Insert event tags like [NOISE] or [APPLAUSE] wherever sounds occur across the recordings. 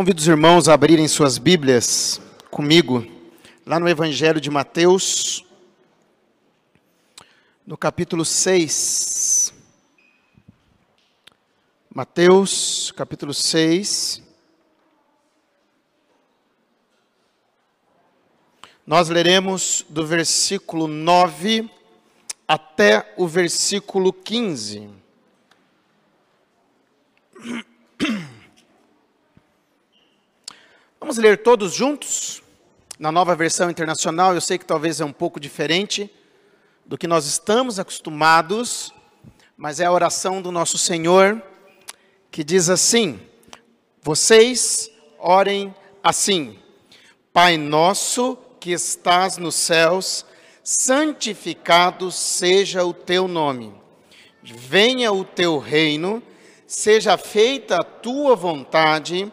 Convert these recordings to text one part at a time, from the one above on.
Convido os irmãos a abrirem suas Bíblias comigo, lá no Evangelho de Mateus, no capítulo 6. Mateus, capítulo 6. Nós leremos do versículo 9 até o versículo 15. Vamos ler todos juntos? Na nova versão internacional, eu sei que talvez é um pouco diferente do que nós estamos acostumados, mas é a oração do nosso Senhor que diz assim: Vocês orem assim: Pai nosso que estás nos céus, santificado seja o teu nome. Venha o teu reino, seja feita a tua vontade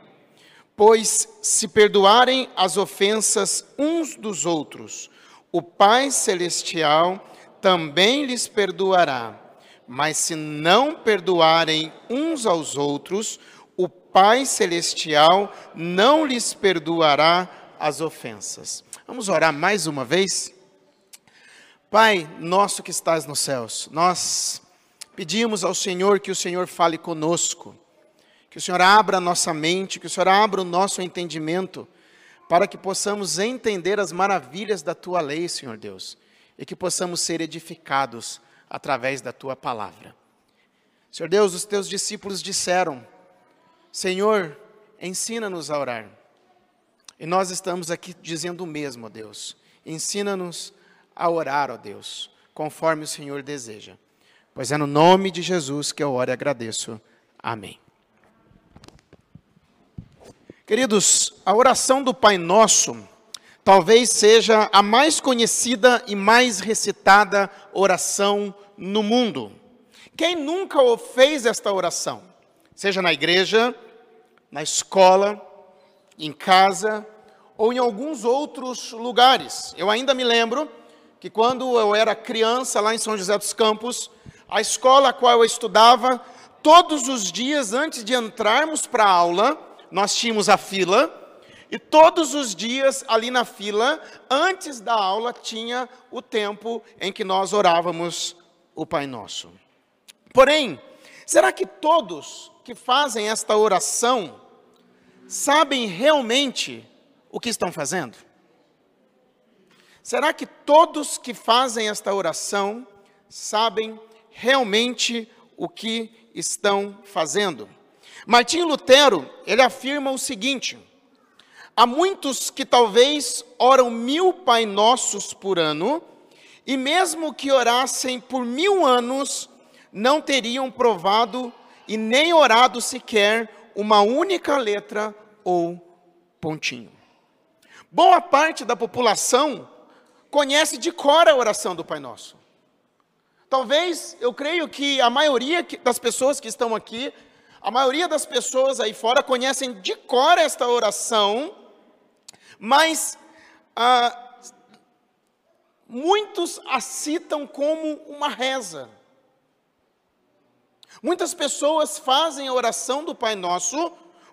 Pois se perdoarem as ofensas uns dos outros, o Pai Celestial também lhes perdoará. Mas se não perdoarem uns aos outros, o Pai Celestial não lhes perdoará as ofensas. Vamos orar mais uma vez? Pai nosso que estás nos céus, nós pedimos ao Senhor que o Senhor fale conosco que o Senhor abra a nossa mente, que o Senhor abra o nosso entendimento, para que possamos entender as maravilhas da tua lei, Senhor Deus, e que possamos ser edificados através da tua palavra. Senhor Deus, os teus discípulos disseram: Senhor, ensina-nos a orar. E nós estamos aqui dizendo o mesmo, ó Deus. Ensina-nos a orar, ó Deus, conforme o Senhor deseja. Pois é no nome de Jesus que eu oro e agradeço. Amém. Queridos, a oração do Pai Nosso talvez seja a mais conhecida e mais recitada oração no mundo. Quem nunca fez esta oração? Seja na igreja, na escola, em casa ou em alguns outros lugares. Eu ainda me lembro que quando eu era criança lá em São José dos Campos, a escola a qual eu estudava, todos os dias antes de entrarmos para a aula, nós tínhamos a fila, e todos os dias ali na fila, antes da aula, tinha o tempo em que nós orávamos o Pai Nosso. Porém, será que todos que fazem esta oração sabem realmente o que estão fazendo? Será que todos que fazem esta oração sabem realmente o que estão fazendo? Martinho Lutero, ele afirma o seguinte: há muitos que talvez oram mil Pai Nossos por ano, e mesmo que orassem por mil anos, não teriam provado e nem orado sequer uma única letra ou pontinho. Boa parte da população conhece de cor a oração do Pai Nosso. Talvez, eu creio que a maioria das pessoas que estão aqui a maioria das pessoas aí fora conhecem de cor esta oração, mas ah, muitos a citam como uma reza. Muitas pessoas fazem a oração do Pai Nosso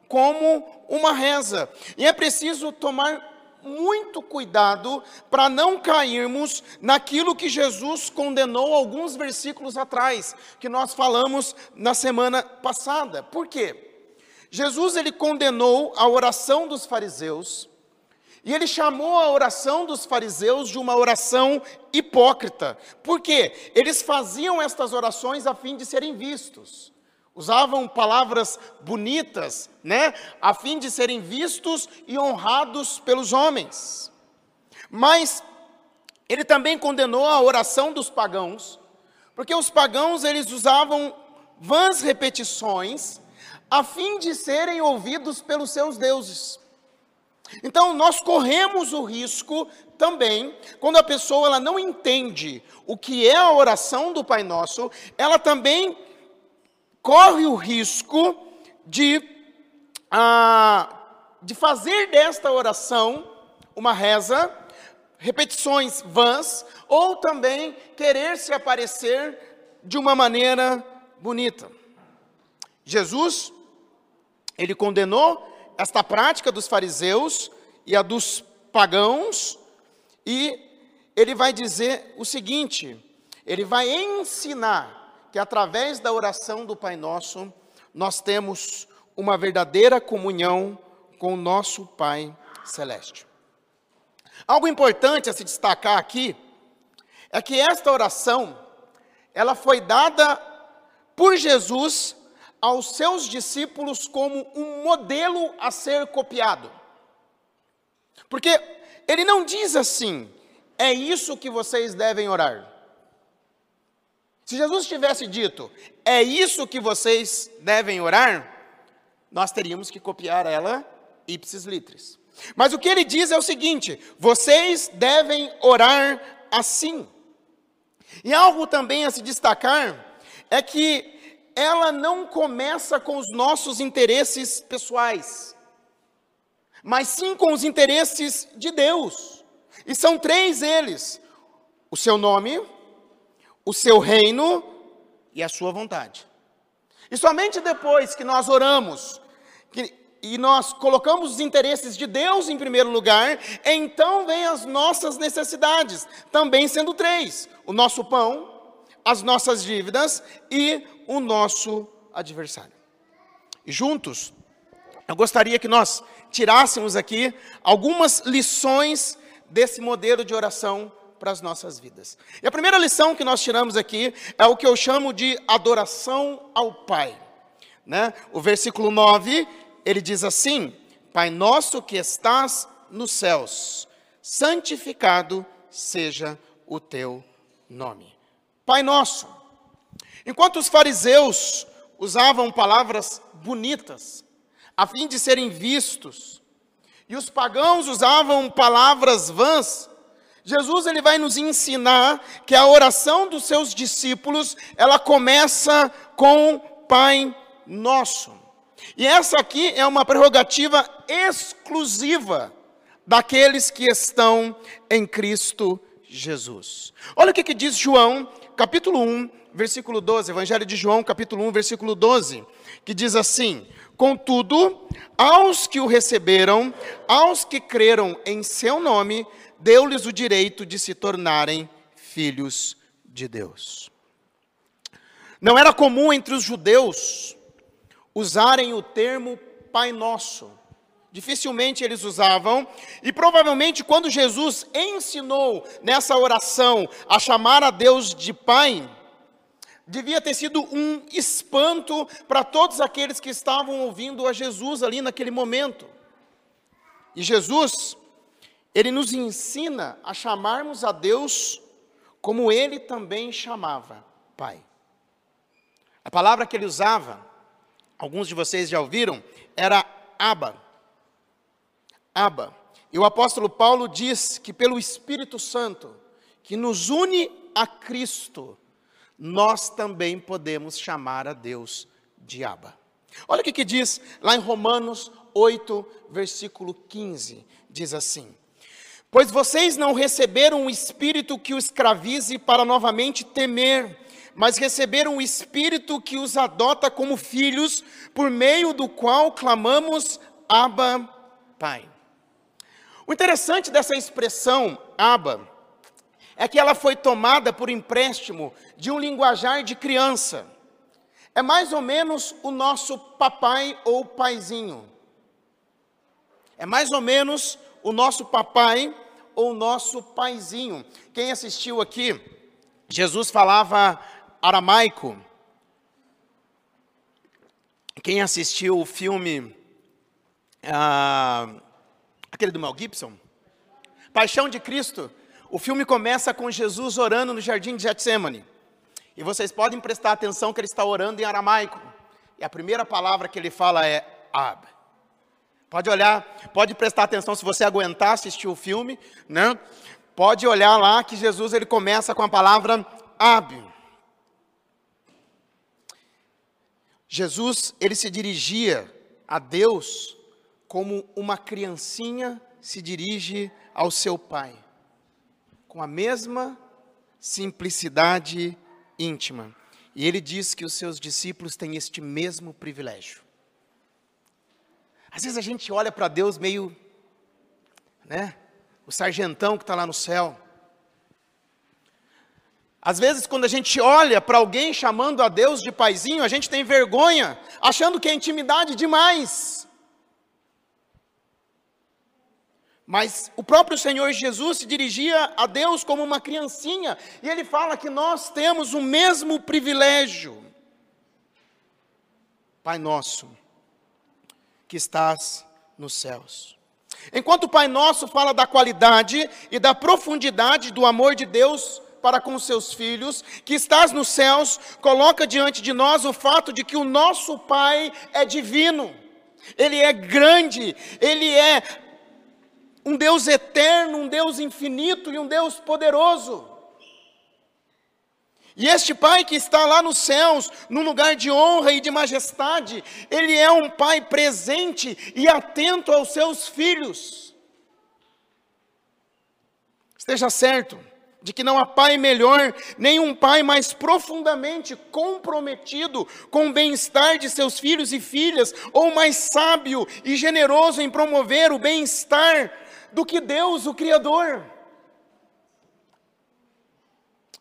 como uma reza. E é preciso tomar muito cuidado para não cairmos naquilo que Jesus condenou alguns versículos atrás, que nós falamos na semana passada. Por quê? Jesus ele condenou a oração dos fariseus, e ele chamou a oração dos fariseus de uma oração hipócrita. Por quê? Eles faziam estas orações a fim de serem vistos usavam palavras bonitas, né, a fim de serem vistos e honrados pelos homens. Mas ele também condenou a oração dos pagãos, porque os pagãos eles usavam vãs repetições a fim de serem ouvidos pelos seus deuses. Então, nós corremos o risco também, quando a pessoa ela não entende o que é a oração do Pai Nosso, ela também corre o risco de, ah, de fazer desta oração uma reza, repetições vãs, ou também querer se aparecer de uma maneira bonita. Jesus, ele condenou esta prática dos fariseus e a dos pagãos, e ele vai dizer o seguinte: ele vai ensinar que através da oração do Pai Nosso, nós temos uma verdadeira comunhão com o nosso Pai Celeste. Algo importante a se destacar aqui é que esta oração, ela foi dada por Jesus aos seus discípulos como um modelo a ser copiado. Porque ele não diz assim, é isso que vocês devem orar. Se Jesus tivesse dito, é isso que vocês devem orar, nós teríamos que copiar ela ipsis litris. Mas o que ele diz é o seguinte: vocês devem orar assim. E algo também a se destacar é que ela não começa com os nossos interesses pessoais, mas sim com os interesses de Deus. E são três eles: o seu nome, o seu reino e a sua vontade. E somente depois que nós oramos, que, e nós colocamos os interesses de Deus em primeiro lugar, então vem as nossas necessidades, também sendo três: o nosso pão, as nossas dívidas e o nosso adversário. E juntos, eu gostaria que nós tirássemos aqui algumas lições desse modelo de oração para as nossas vidas. E a primeira lição que nós tiramos aqui é o que eu chamo de adoração ao Pai. Né? O versículo 9, ele diz assim: Pai nosso que estás nos céus, santificado seja o teu nome. Pai nosso. Enquanto os fariseus usavam palavras bonitas, a fim de serem vistos, e os pagãos usavam palavras vãs, Jesus ele vai nos ensinar que a oração dos seus discípulos, ela começa com Pai Nosso. E essa aqui é uma prerrogativa exclusiva daqueles que estão em Cristo Jesus. Olha o que, que diz João capítulo 1, versículo 12, Evangelho de João, capítulo 1, versículo 12, que diz assim: Contudo, aos que o receberam, aos que creram em seu nome, deu-lhes o direito de se tornarem filhos de Deus. Não era comum entre os judeus usarem o termo Pai Nosso. Dificilmente eles usavam, e provavelmente quando Jesus ensinou nessa oração a chamar a Deus de Pai, devia ter sido um espanto para todos aqueles que estavam ouvindo a Jesus ali naquele momento. E Jesus, ele nos ensina a chamarmos a Deus como ele também chamava Pai. A palavra que ele usava, alguns de vocês já ouviram, era Abba. Aba. E o apóstolo Paulo diz que pelo Espírito Santo, que nos une a Cristo, nós também podemos chamar a Deus de Aba. Olha o que, que diz lá em Romanos 8, versículo 15: diz assim: Pois vocês não receberam o espírito que os escravize para novamente temer, mas receberam o espírito que os adota como filhos, por meio do qual clamamos Abba, Pai. O interessante dessa expressão, aba, é que ela foi tomada por empréstimo de um linguajar de criança. É mais ou menos o nosso papai ou paizinho. É mais ou menos o nosso papai ou o nosso paizinho. Quem assistiu aqui, Jesus falava aramaico. Quem assistiu o filme. Ah, Aquele do Mel Gibson? Paixão de Cristo. O filme começa com Jesus orando no jardim de Getsemane. E vocês podem prestar atenção que ele está orando em aramaico. E a primeira palavra que ele fala é Ab. Pode olhar, pode prestar atenção se você aguentar assistir o filme, né? Pode olhar lá que Jesus ele começa com a palavra Ab. Jesus, ele se dirigia a Deus como uma criancinha se dirige ao seu pai, com a mesma simplicidade íntima. E ele diz que os seus discípulos têm este mesmo privilégio. Às vezes a gente olha para Deus meio, né? O sargentão que está lá no céu. Às vezes, quando a gente olha para alguém chamando a Deus de paizinho, a gente tem vergonha, achando que é intimidade demais. Mas o próprio Senhor Jesus se dirigia a Deus como uma criancinha, e ele fala que nós temos o mesmo privilégio. Pai nosso, que estás nos céus. Enquanto o Pai Nosso fala da qualidade e da profundidade do amor de Deus para com seus filhos, que estás nos céus, coloca diante de nós o fato de que o nosso Pai é divino, Ele é grande, Ele é um Deus eterno, um Deus infinito e um Deus poderoso. E este Pai que está lá nos céus, num lugar de honra e de majestade, Ele é um Pai presente e atento aos seus filhos. Esteja certo de que não há pai melhor, nem um pai mais profundamente comprometido com o bem-estar de seus filhos e filhas, ou mais sábio e generoso em promover o bem-estar do que Deus, o Criador.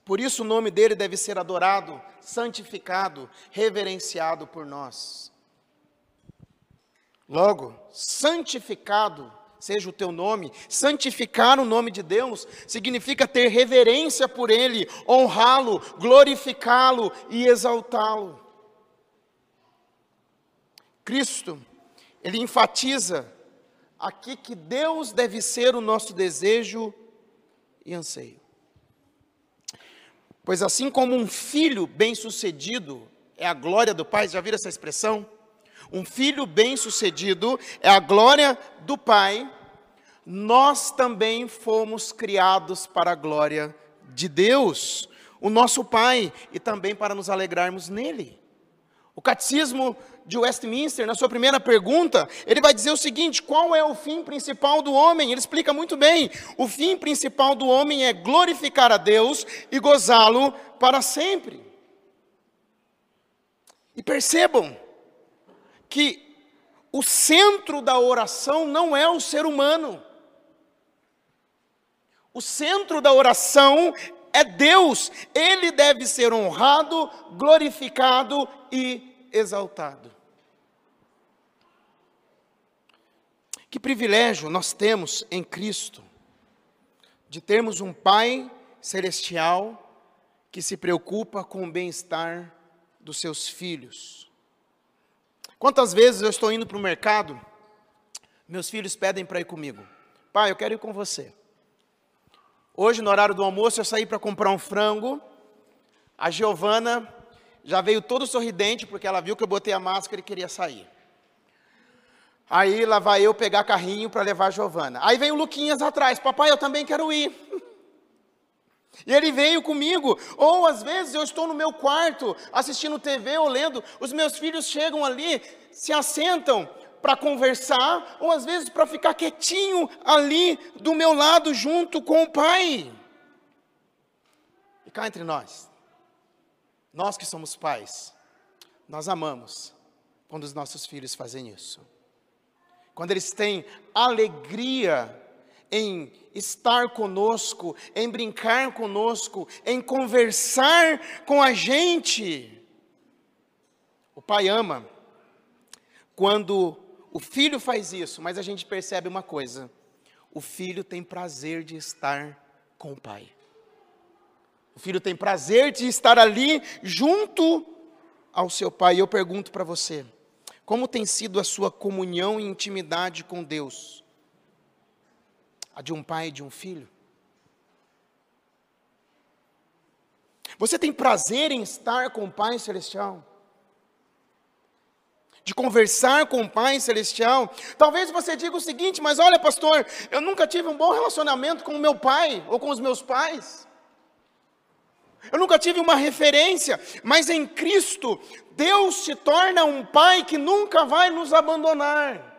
Por isso o nome dele deve ser adorado, santificado, reverenciado por nós. Logo, santificado seja o teu nome, santificar o nome de Deus significa ter reverência por ele, honrá-lo, glorificá-lo e exaltá-lo. Cristo, ele enfatiza aqui que Deus deve ser o nosso desejo e anseio. Pois assim como um filho bem-sucedido é a glória do pai, já viram essa expressão? Um filho bem-sucedido é a glória do pai. Nós também fomos criados para a glória de Deus, o nosso pai, e também para nos alegrarmos nele. O catecismo de Westminster, na sua primeira pergunta, ele vai dizer o seguinte: qual é o fim principal do homem? Ele explica muito bem. O fim principal do homem é glorificar a Deus e gozá-lo para sempre. E percebam que o centro da oração não é o ser humano. O centro da oração é Deus. Ele deve ser honrado, glorificado e exaltado. Que privilégio nós temos em Cristo de termos um Pai celestial que se preocupa com o bem-estar dos seus filhos. Quantas vezes eu estou indo para o mercado, meus filhos pedem para ir comigo. Pai, eu quero ir com você. Hoje, no horário do almoço, eu saí para comprar um frango. A Giovana já veio todo sorridente, porque ela viu que eu botei a máscara e queria sair. Aí lá vai eu pegar carrinho para levar a Giovana. Aí vem o Luquinhas atrás, papai, eu também quero ir. [LAUGHS] E ele veio comigo, ou às vezes eu estou no meu quarto assistindo TV ou lendo, os meus filhos chegam ali, se assentam para conversar, ou às vezes para ficar quietinho ali do meu lado junto com o pai. E cá entre nós, nós que somos pais, nós amamos quando os nossos filhos fazem isso quando eles têm alegria em estar conosco, em brincar conosco, em conversar com a gente. O pai ama quando o filho faz isso, mas a gente percebe uma coisa: o filho tem prazer de estar com o pai. O filho tem prazer de estar ali junto ao seu pai. E eu pergunto para você: como tem sido a sua comunhão e intimidade com Deus? A de um pai e de um filho? Você tem prazer em estar com o Pai Celestial? de conversar com o Pai Celestial. Talvez você diga o seguinte: mas olha, pastor, eu nunca tive um bom relacionamento com o meu pai ou com os meus pais. Eu nunca tive uma referência, mas em Cristo, Deus se torna um pai que nunca vai nos abandonar.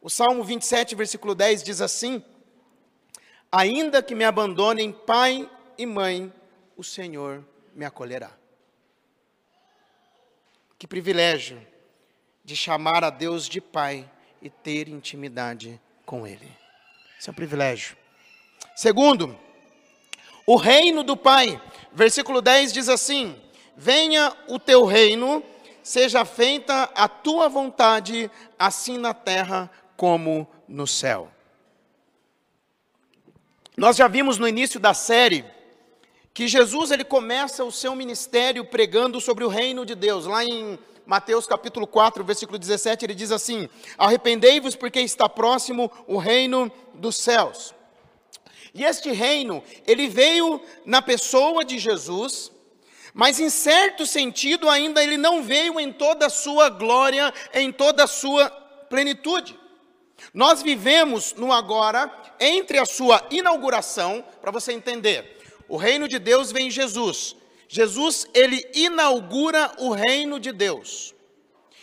O Salmo 27, versículo 10 diz assim: Ainda que me abandonem pai e mãe, o Senhor me acolherá. Que privilégio de chamar a Deus de Pai e ter intimidade com Ele. Isso é um privilégio. Segundo, o reino do Pai. Versículo 10 diz assim: Venha o teu reino, seja feita a tua vontade, assim na terra como no céu. Nós já vimos no início da série que Jesus ele começa o seu ministério pregando sobre o reino de Deus. Lá em Mateus capítulo 4, versículo 17, ele diz assim: Arrependei-vos porque está próximo o reino dos céus. E este reino, ele veio na pessoa de Jesus, mas em certo sentido ainda ele não veio em toda a sua glória, em toda a sua plenitude. Nós vivemos no agora, entre a sua inauguração, para você entender, o reino de Deus vem em Jesus. Jesus, ele inaugura o reino de Deus.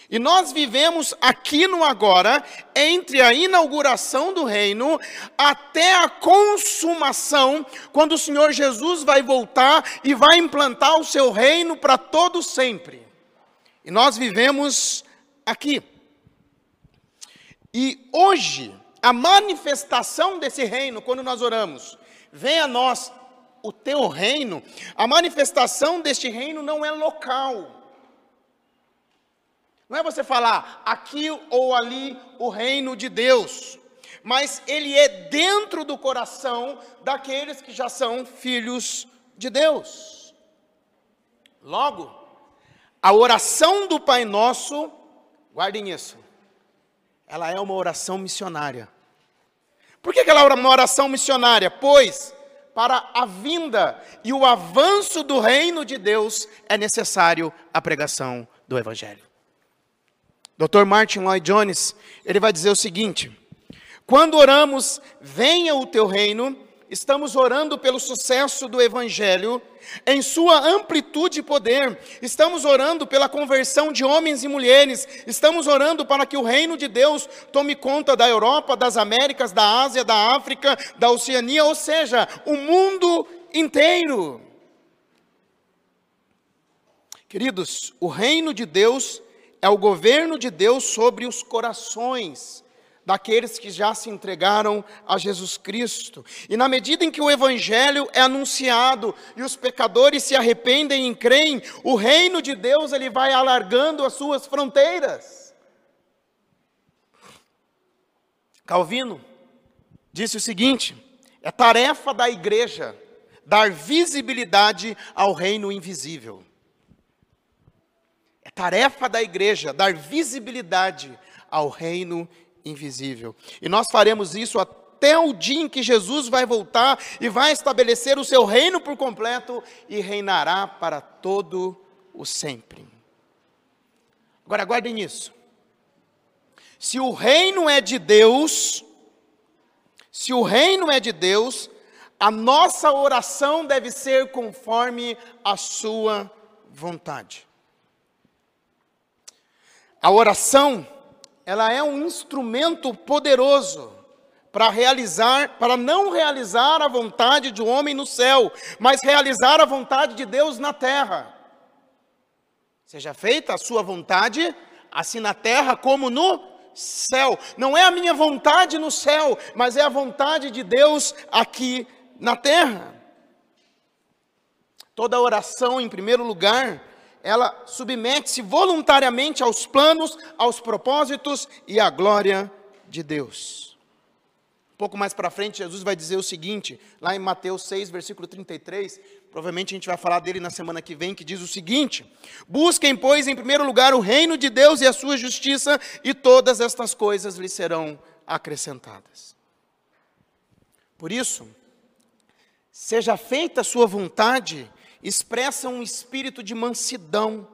E nós vivemos aqui no agora, entre a inauguração do reino até a consumação, quando o Senhor Jesus vai voltar e vai implantar o seu reino para todo sempre. E nós vivemos aqui. E hoje, a manifestação desse reino, quando nós oramos, vem a nós o teu reino, a manifestação deste reino não é local. Não é você falar aqui ou ali o reino de Deus, mas ele é dentro do coração daqueles que já são filhos de Deus. Logo, a oração do Pai Nosso, guardem isso, ela é uma oração missionária. Por que ela é uma oração missionária? Pois, para a vinda e o avanço do reino de Deus, é necessário a pregação do Evangelho. Dr. Martin Lloyd Jones, ele vai dizer o seguinte: quando oramos, venha o teu reino, estamos orando pelo sucesso do Evangelho, em sua amplitude e poder, estamos orando pela conversão de homens e mulheres, estamos orando para que o reino de Deus tome conta da Europa, das Américas, da Ásia, da África, da Oceania, ou seja, o mundo inteiro. Queridos, o reino de Deus é o governo de Deus sobre os corações daqueles que já se entregaram a Jesus Cristo. E na medida em que o Evangelho é anunciado e os pecadores se arrependem e creem, o reino de Deus ele vai alargando as suas fronteiras. Calvino disse o seguinte: é tarefa da igreja dar visibilidade ao reino invisível. Tarefa da igreja dar visibilidade ao reino invisível. E nós faremos isso até o dia em que Jesus vai voltar e vai estabelecer o seu reino por completo e reinará para todo o sempre. Agora guardem isso. Se o reino é de Deus, se o reino é de Deus, a nossa oração deve ser conforme a sua vontade. A oração ela é um instrumento poderoso para realizar, para não realizar a vontade de um homem no céu, mas realizar a vontade de Deus na terra. Seja feita a sua vontade, assim na terra como no céu. Não é a minha vontade no céu, mas é a vontade de Deus aqui na terra. Toda oração, em primeiro lugar, ela submete-se voluntariamente aos planos, aos propósitos e à glória de Deus. Um pouco mais para frente, Jesus vai dizer o seguinte, lá em Mateus 6, versículo 33, provavelmente a gente vai falar dele na semana que vem, que diz o seguinte: Busquem, pois, em primeiro lugar o reino de Deus e a sua justiça, e todas estas coisas lhe serão acrescentadas. Por isso, seja feita a sua vontade expressa um espírito de mansidão,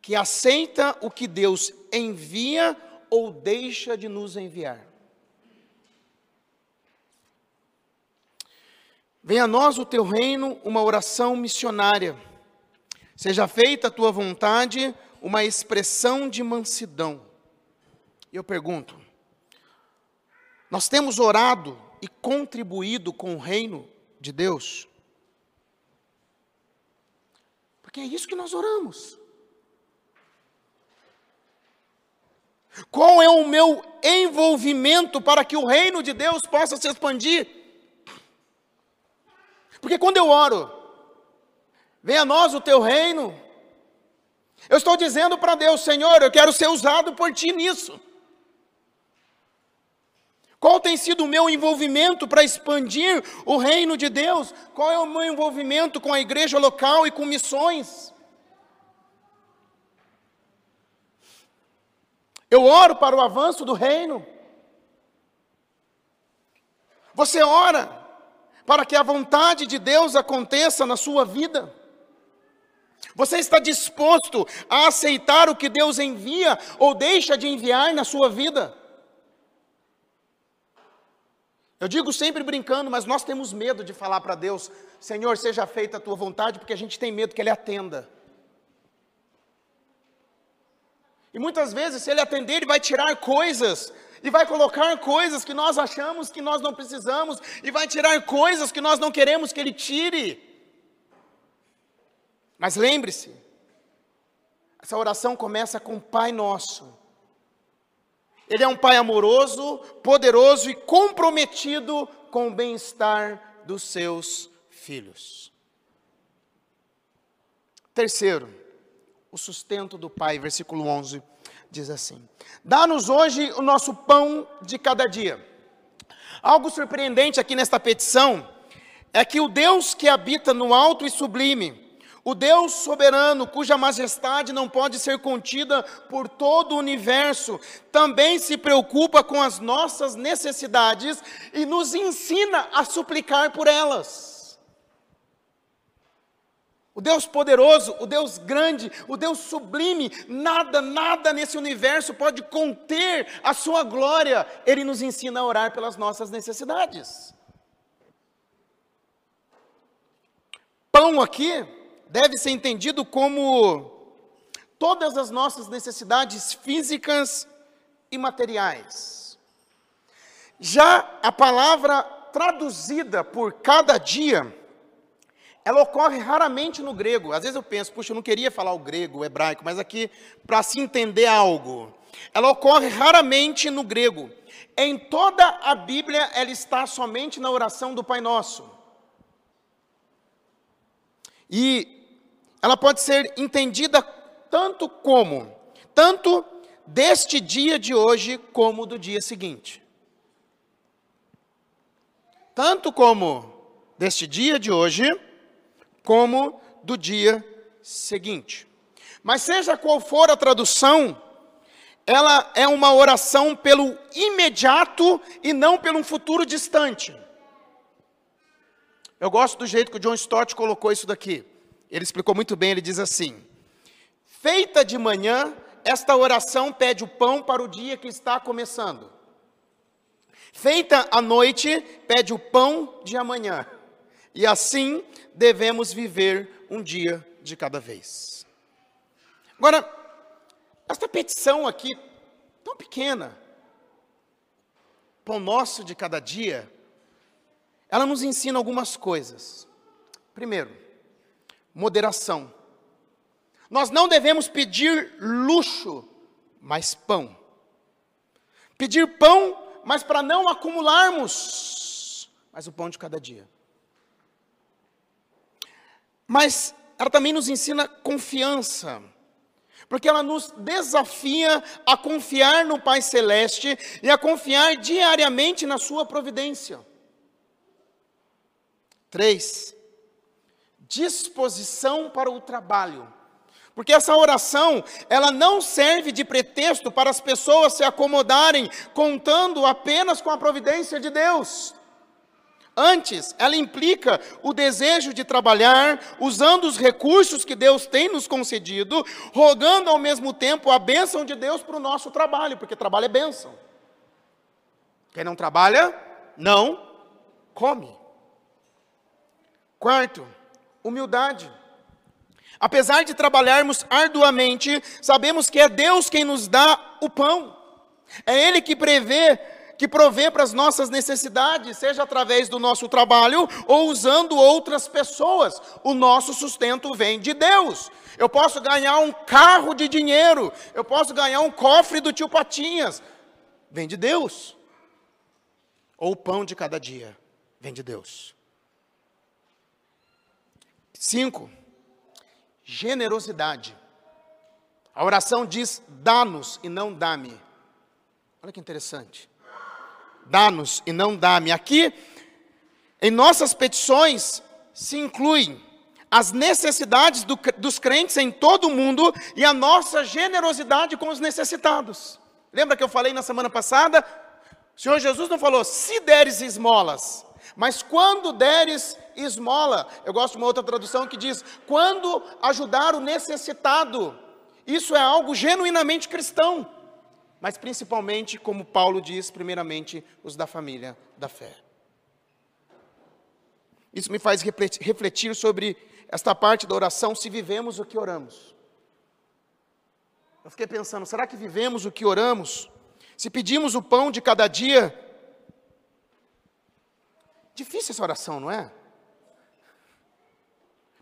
que aceita o que Deus envia ou deixa de nos enviar. Venha a nós o teu reino, uma oração missionária. Seja feita a tua vontade, uma expressão de mansidão. Eu pergunto: nós temos orado e contribuído com o reino de Deus? Porque é isso que nós oramos. Qual é o meu envolvimento para que o reino de Deus possa se expandir? Porque quando eu oro, venha a nós o teu reino, eu estou dizendo para Deus, Senhor, eu quero ser usado por ti nisso. Qual tem sido o meu envolvimento para expandir o reino de Deus? Qual é o meu envolvimento com a igreja local e com missões? Eu oro para o avanço do reino. Você ora para que a vontade de Deus aconteça na sua vida. Você está disposto a aceitar o que Deus envia ou deixa de enviar na sua vida? Eu digo sempre brincando, mas nós temos medo de falar para Deus: Senhor, seja feita a tua vontade, porque a gente tem medo que Ele atenda. E muitas vezes, se ele atender, ele vai tirar coisas, e vai colocar coisas que nós achamos que nós não precisamos, e vai tirar coisas que nós não queremos que ele tire. Mas lembre-se, essa oração começa com Pai Nosso. Ele é um Pai amoroso, poderoso e comprometido com o bem-estar dos seus filhos. Terceiro, o sustento do Pai. Versículo 11 diz assim: Dá-nos hoje o nosso pão de cada dia. Algo surpreendente aqui nesta petição é que o Deus que habita no alto e sublime, o Deus soberano, cuja majestade não pode ser contida por todo o universo, também se preocupa com as nossas necessidades e nos ensina a suplicar por elas. O Deus poderoso, o Deus grande, o Deus sublime, nada, nada nesse universo pode conter a sua glória. Ele nos ensina a orar pelas nossas necessidades. Pão aqui deve ser entendido como todas as nossas necessidades físicas e materiais. Já a palavra traduzida por cada dia, ela ocorre raramente no grego. Às vezes eu penso, puxa, eu não queria falar o grego, o hebraico, mas aqui para se entender algo. Ela ocorre raramente no grego. Em toda a Bíblia, ela está somente na oração do Pai Nosso. E ela pode ser entendida tanto como, tanto deste dia de hoje, como do dia seguinte. Tanto como deste dia de hoje, como do dia seguinte. Mas seja qual for a tradução, ela é uma oração pelo imediato e não pelo futuro distante. Eu gosto do jeito que o John Stott colocou isso daqui. Ele explicou muito bem, ele diz assim: Feita de manhã, esta oração pede o pão para o dia que está começando. Feita à noite, pede o pão de amanhã. E assim devemos viver um dia de cada vez. Agora, esta petição aqui, tão pequena, pão nosso de cada dia, ela nos ensina algumas coisas. Primeiro, moderação. Nós não devemos pedir luxo, mas pão. Pedir pão, mas para não acumularmos, mas o pão de cada dia. Mas ela também nos ensina confiança, porque ela nos desafia a confiar no Pai Celeste e a confiar diariamente na Sua providência. Três, disposição para o trabalho. Porque essa oração, ela não serve de pretexto para as pessoas se acomodarem contando apenas com a providência de Deus. Antes, ela implica o desejo de trabalhar, usando os recursos que Deus tem nos concedido, rogando ao mesmo tempo a bênção de Deus para o nosso trabalho, porque trabalho é bênção. Quem não trabalha, não come. Quarto, humildade. Apesar de trabalharmos arduamente, sabemos que é Deus quem nos dá o pão. É Ele que prevê que provê para as nossas necessidades, seja através do nosso trabalho ou usando outras pessoas. O nosso sustento vem de Deus. Eu posso ganhar um carro de dinheiro, eu posso ganhar um cofre do tio Patinhas, vem de Deus. Ou o pão de cada dia, vem de Deus. Cinco, generosidade. A oração diz: dá-nos e não dá-me. Olha que interessante dá-nos e não dá-me. Aqui, em nossas petições, se incluem as necessidades do, dos crentes em todo o mundo e a nossa generosidade com os necessitados. Lembra que eu falei na semana passada? O Senhor Jesus não falou, se deres esmolas, mas quando deres esmola, eu gosto de uma outra tradução que diz, quando ajudar o necessitado, isso é algo genuinamente cristão mas principalmente, como Paulo diz, primeiramente, os da família da fé. Isso me faz refletir sobre esta parte da oração, se vivemos o que oramos. Eu fiquei pensando, será que vivemos o que oramos? Se pedimos o pão de cada dia, difícil essa oração, não é?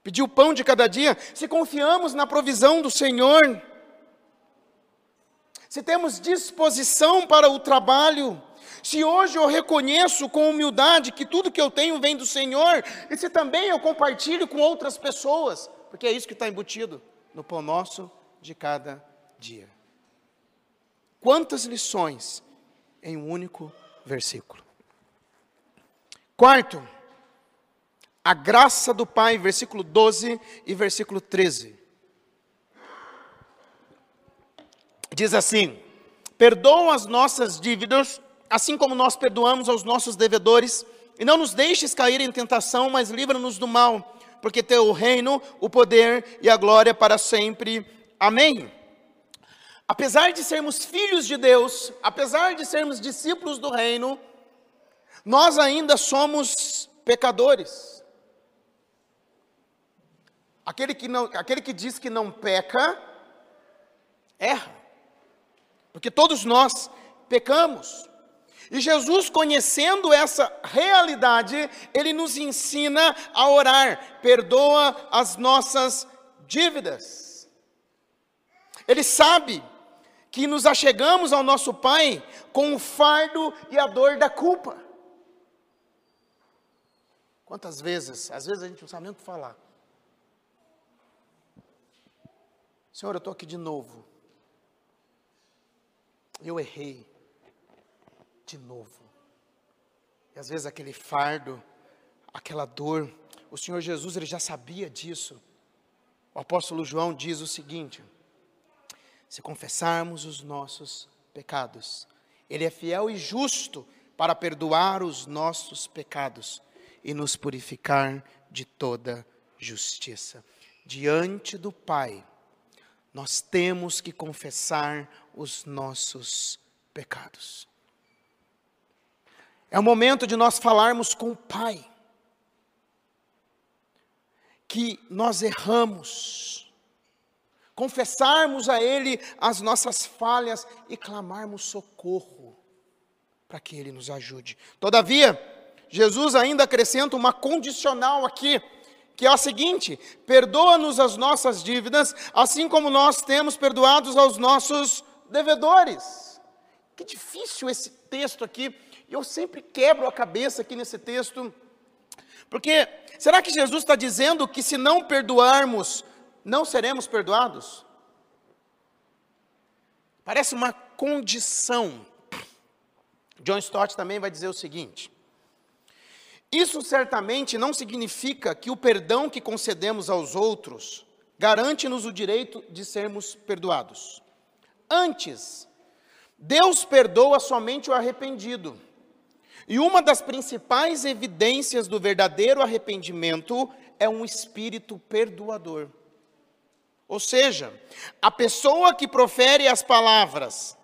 Pedir o pão de cada dia, se confiamos na provisão do Senhor, se temos disposição para o trabalho, se hoje eu reconheço com humildade que tudo que eu tenho vem do Senhor, e se também eu compartilho com outras pessoas, porque é isso que está embutido no pão nosso de cada dia. Quantas lições em um único versículo. Quarto, a graça do Pai, versículo 12 e versículo 13. diz assim: Perdoa as nossas dívidas, assim como nós perdoamos aos nossos devedores, e não nos deixes cair em tentação, mas livra-nos do mal, porque teu o reino, o poder e a glória para sempre. Amém. Apesar de sermos filhos de Deus, apesar de sermos discípulos do reino, nós ainda somos pecadores. Aquele que, não, aquele que diz que não peca, erra porque todos nós pecamos. E Jesus, conhecendo essa realidade, ele nos ensina a orar, perdoa as nossas dívidas. Ele sabe que nos achegamos ao nosso Pai com o fardo e a dor da culpa. Quantas vezes, às vezes a gente não sabe nem o que falar. Senhor, eu estou aqui de novo eu errei de novo. E às vezes aquele fardo, aquela dor, o Senhor Jesus ele já sabia disso. O apóstolo João diz o seguinte: se confessarmos os nossos pecados, Ele é fiel e justo para perdoar os nossos pecados e nos purificar de toda justiça. Diante do Pai, nós temos que confessar os nossos pecados. É o momento de nós falarmos com o Pai, que nós erramos, confessarmos a Ele as nossas falhas e clamarmos socorro para que Ele nos ajude. Todavia, Jesus ainda acrescenta uma condicional aqui que é a seguinte: perdoa-nos as nossas dívidas, assim como nós temos perdoados aos nossos devedores. Que difícil esse texto aqui. Eu sempre quebro a cabeça aqui nesse texto. Porque será que Jesus está dizendo que se não perdoarmos, não seremos perdoados? Parece uma condição. John Stott também vai dizer o seguinte: isso certamente não significa que o perdão que concedemos aos outros garante-nos o direito de sermos perdoados. Antes, Deus perdoa somente o arrependido. E uma das principais evidências do verdadeiro arrependimento é um espírito perdoador. Ou seja, a pessoa que profere as palavras,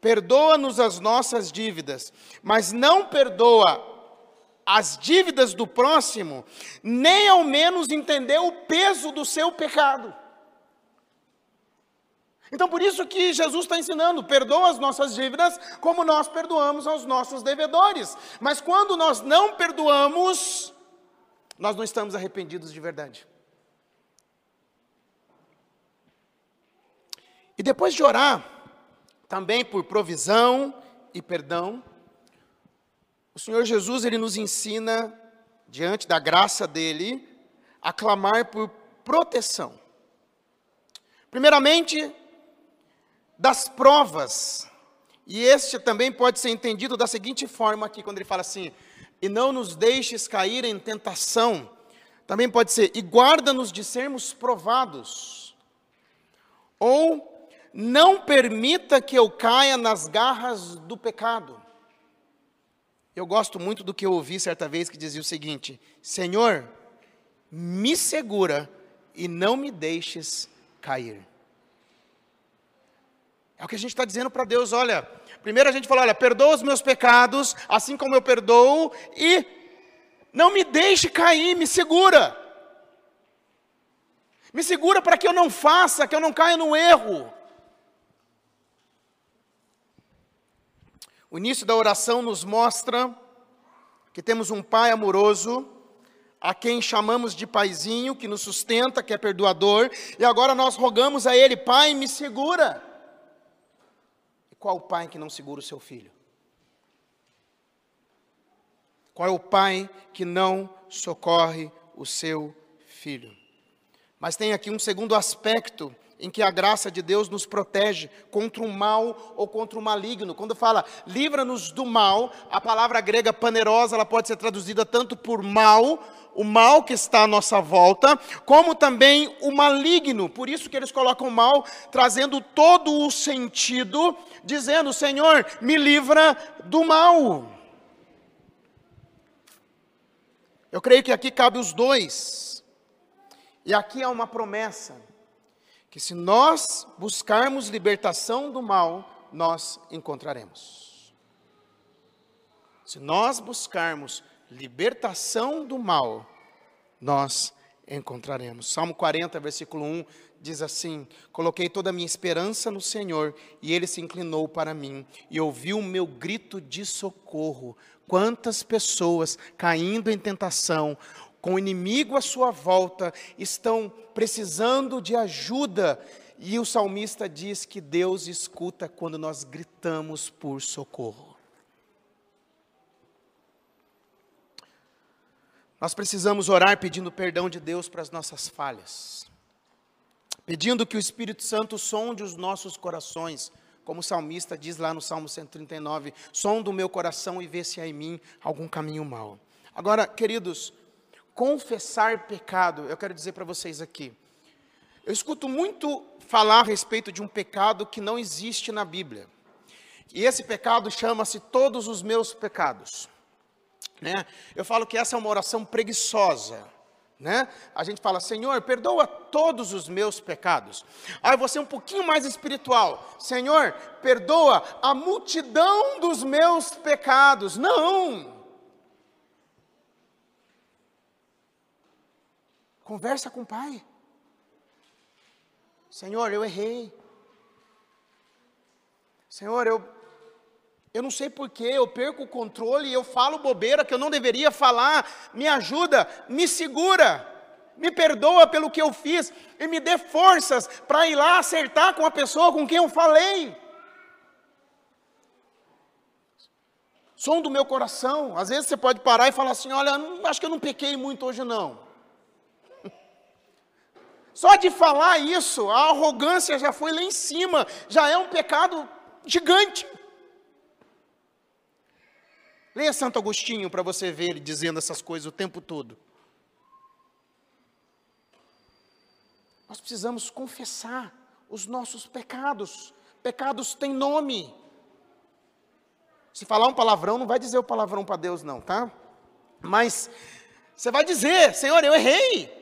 perdoa-nos as nossas dívidas, mas não perdoa as dívidas do próximo, nem ao menos entendeu o peso do seu pecado. Então, por isso que Jesus está ensinando: perdoa as nossas dívidas como nós perdoamos aos nossos devedores. Mas quando nós não perdoamos, nós não estamos arrependidos de verdade. E depois de orar, também por provisão e perdão, o Senhor Jesus ele nos ensina, diante da graça dele, a clamar por proteção. Primeiramente, das provas. E este também pode ser entendido da seguinte forma aqui, quando ele fala assim: e não nos deixes cair em tentação. Também pode ser, e guarda-nos de sermos provados. Ou, não permita que eu caia nas garras do pecado. Eu gosto muito do que eu ouvi certa vez que dizia o seguinte: Senhor, me segura e não me deixes cair. É o que a gente está dizendo para Deus, olha. Primeiro a gente fala, olha, perdoa os meus pecados, assim como eu perdoo, e não me deixe cair, me segura. Me segura para que eu não faça, que eu não caia no erro. O início da oração nos mostra que temos um Pai amoroso, a quem chamamos de Paizinho, que nos sustenta, que é perdoador, e agora nós rogamos a Ele, Pai, me segura. Qual o pai que não segura o seu filho? Qual é o pai que não socorre o seu filho? Mas tem aqui um segundo aspecto em que a graça de Deus nos protege contra o mal ou contra o maligno. Quando fala livra-nos do mal, a palavra grega panerosa, ela pode ser traduzida tanto por mal o mal que está à nossa volta, como também o maligno. Por isso que eles colocam mal, trazendo todo o sentido, dizendo: Senhor, me livra do mal. Eu creio que aqui cabe os dois. E aqui há uma promessa: que se nós buscarmos libertação do mal, nós encontraremos. Se nós buscarmos libertação do mal, nós encontraremos. Salmo 40, versículo 1 diz assim: Coloquei toda a minha esperança no Senhor, e ele se inclinou para mim e ouviu o meu grito de socorro. Quantas pessoas caindo em tentação, com o inimigo à sua volta, estão precisando de ajuda, e o salmista diz que Deus escuta quando nós gritamos por socorro. Nós precisamos orar pedindo perdão de Deus para as nossas falhas, pedindo que o Espírito Santo sonde os nossos corações, como o salmista diz lá no Salmo 139, sonda o meu coração e vê se há em mim algum caminho mau. Agora, queridos, confessar pecado, eu quero dizer para vocês aqui, eu escuto muito falar a respeito de um pecado que não existe na Bíblia. E esse pecado chama-se todos os meus pecados. Né? Eu falo que essa é uma oração preguiçosa. Né? A gente fala, Senhor, perdoa todos os meus pecados. Aí você é um pouquinho mais espiritual. Senhor, perdoa a multidão dos meus pecados. Não! Conversa com o Pai. Senhor, eu errei. Senhor, eu eu não sei porquê, eu perco o controle e eu falo bobeira que eu não deveria falar. Me ajuda, me segura, me perdoa pelo que eu fiz e me dê forças para ir lá acertar com a pessoa com quem eu falei. Som do meu coração. Às vezes você pode parar e falar assim: Olha, acho que eu não pequei muito hoje não. Só de falar isso, a arrogância já foi lá em cima, já é um pecado gigante. Leia Santo Agostinho para você ver ele dizendo essas coisas o tempo todo. Nós precisamos confessar os nossos pecados. Pecados têm nome. Se falar um palavrão, não vai dizer o palavrão para Deus, não, tá? Mas você vai dizer: Senhor, eu errei.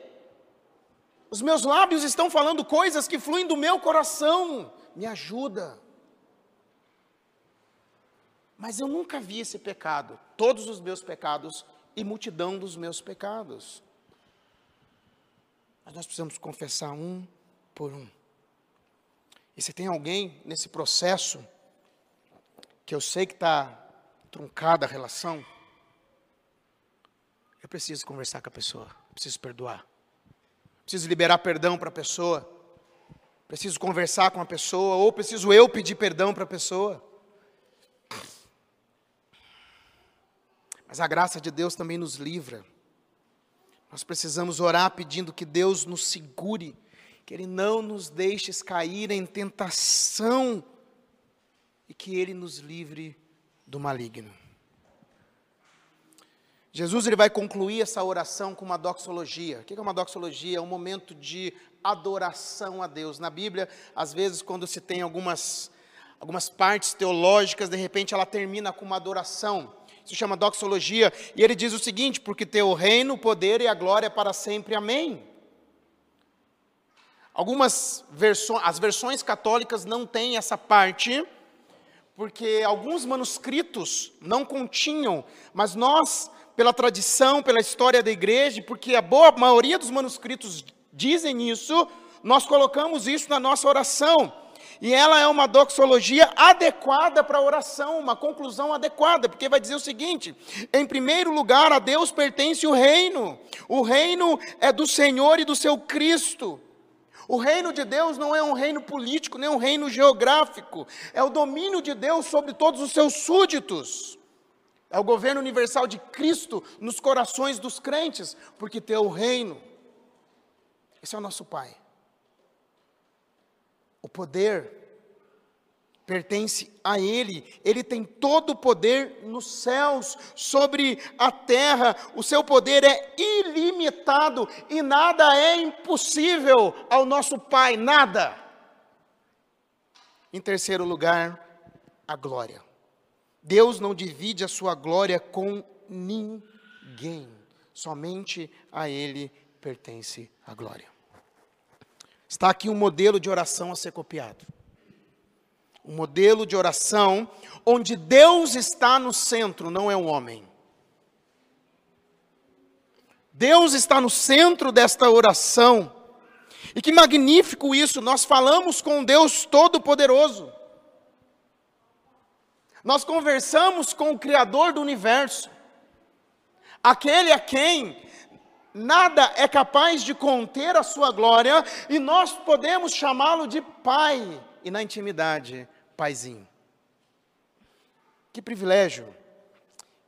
Os meus lábios estão falando coisas que fluem do meu coração. Me ajuda. Mas eu nunca vi esse pecado, todos os meus pecados e multidão dos meus pecados. Mas nós precisamos confessar um por um. E se tem alguém nesse processo que eu sei que está truncada a relação, eu preciso conversar com a pessoa, preciso perdoar, preciso liberar perdão para a pessoa, preciso conversar com a pessoa, ou preciso eu pedir perdão para a pessoa. Mas a graça de Deus também nos livra. Nós precisamos orar pedindo que Deus nos segure, que Ele não nos deixe cair em tentação e que Ele nos livre do maligno. Jesus ele vai concluir essa oração com uma doxologia. O que é uma doxologia? É um momento de adoração a Deus. Na Bíblia, às vezes, quando se tem algumas, algumas partes teológicas, de repente ela termina com uma adoração. Isso chama doxologia. E ele diz o seguinte: porque teu reino, o poder e a glória para sempre. Amém. Algumas versões, as versões católicas não têm essa parte, porque alguns manuscritos não continham, mas nós, pela tradição, pela história da igreja, porque a boa maioria dos manuscritos dizem isso, nós colocamos isso na nossa oração. E ela é uma doxologia adequada para a oração, uma conclusão adequada, porque vai dizer o seguinte: em primeiro lugar, a Deus pertence o reino, o reino é do Senhor e do seu Cristo. O reino de Deus não é um reino político, nem um reino geográfico, é o domínio de Deus sobre todos os seus súditos. É o governo universal de Cristo nos corações dos crentes, porque tem o reino. Esse é o nosso Pai. O poder pertence a Ele, Ele tem todo o poder nos céus, sobre a terra, o seu poder é ilimitado e nada é impossível ao nosso Pai, nada. Em terceiro lugar, a glória. Deus não divide a sua glória com ninguém, somente a Ele pertence a glória. Está aqui um modelo de oração a ser copiado. Um modelo de oração onde Deus está no centro, não é um homem. Deus está no centro desta oração. E que magnífico isso, nós falamos com Deus Todo-Poderoso. Nós conversamos com o Criador do universo, aquele a quem Nada é capaz de conter a sua glória e nós podemos chamá-lo de Pai e na intimidade, Paizinho. Que privilégio,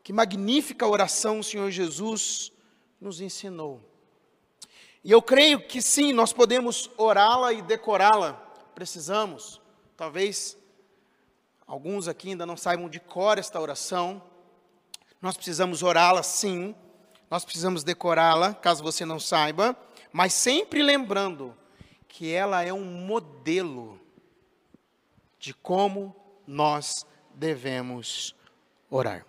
que magnífica oração o Senhor Jesus nos ensinou. E eu creio que sim, nós podemos orá-la e decorá-la, precisamos. Talvez alguns aqui ainda não saibam de cor esta oração. Nós precisamos orá-la sim nós precisamos decorá-la, caso você não saiba, mas sempre lembrando que ela é um modelo de como nós devemos orar.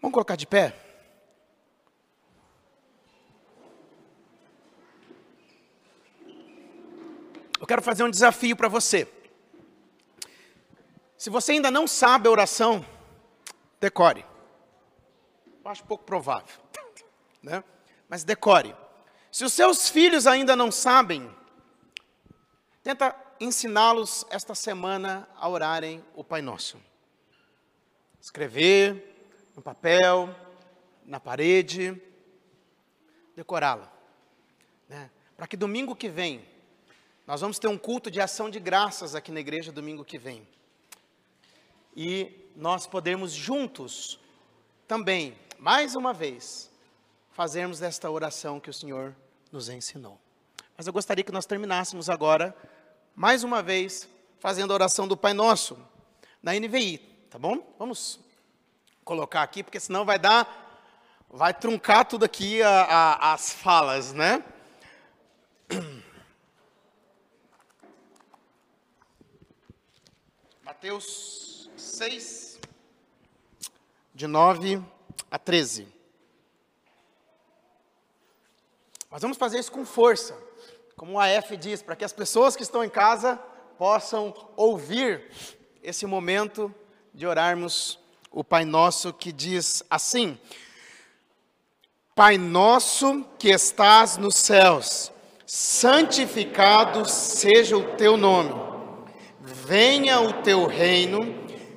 Vamos colocar de pé? Eu quero fazer um desafio para você. Se você ainda não sabe a oração, decore. Eu acho pouco provável. [LAUGHS] Né? Mas decore. Se os seus filhos ainda não sabem, tenta ensiná-los esta semana a orarem o Pai Nosso. Escrever no papel, na parede, decorá-la. Né? Para que domingo que vem, nós vamos ter um culto de ação de graças aqui na igreja domingo que vem. E nós podemos juntos também mais uma vez, fazermos esta oração que o Senhor nos ensinou. Mas eu gostaria que nós terminássemos agora, mais uma vez, fazendo a oração do Pai Nosso, na NVI, tá bom? Vamos colocar aqui, porque senão vai dar, vai truncar tudo aqui a, a, as falas, né? Mateus 6, de 9 a 13. Mas vamos fazer isso com força, como a F diz, para que as pessoas que estão em casa possam ouvir esse momento de orarmos o Pai Nosso que diz assim: Pai nosso que estás nos céus, santificado seja o teu nome. Venha o teu reino,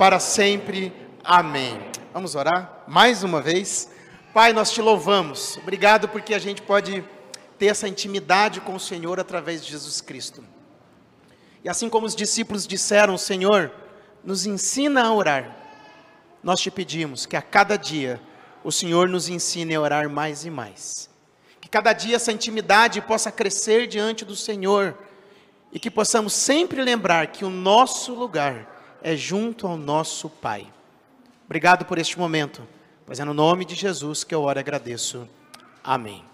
para sempre. Amém. Vamos orar mais uma vez. Pai, nós te louvamos. Obrigado porque a gente pode ter essa intimidade com o Senhor através de Jesus Cristo. E assim como os discípulos disseram, Senhor, nos ensina a orar. Nós te pedimos que a cada dia o Senhor nos ensine a orar mais e mais cada dia essa intimidade possa crescer diante do Senhor e que possamos sempre lembrar que o nosso lugar é junto ao nosso Pai. Obrigado por este momento, pois é no nome de Jesus que eu oro e agradeço. Amém.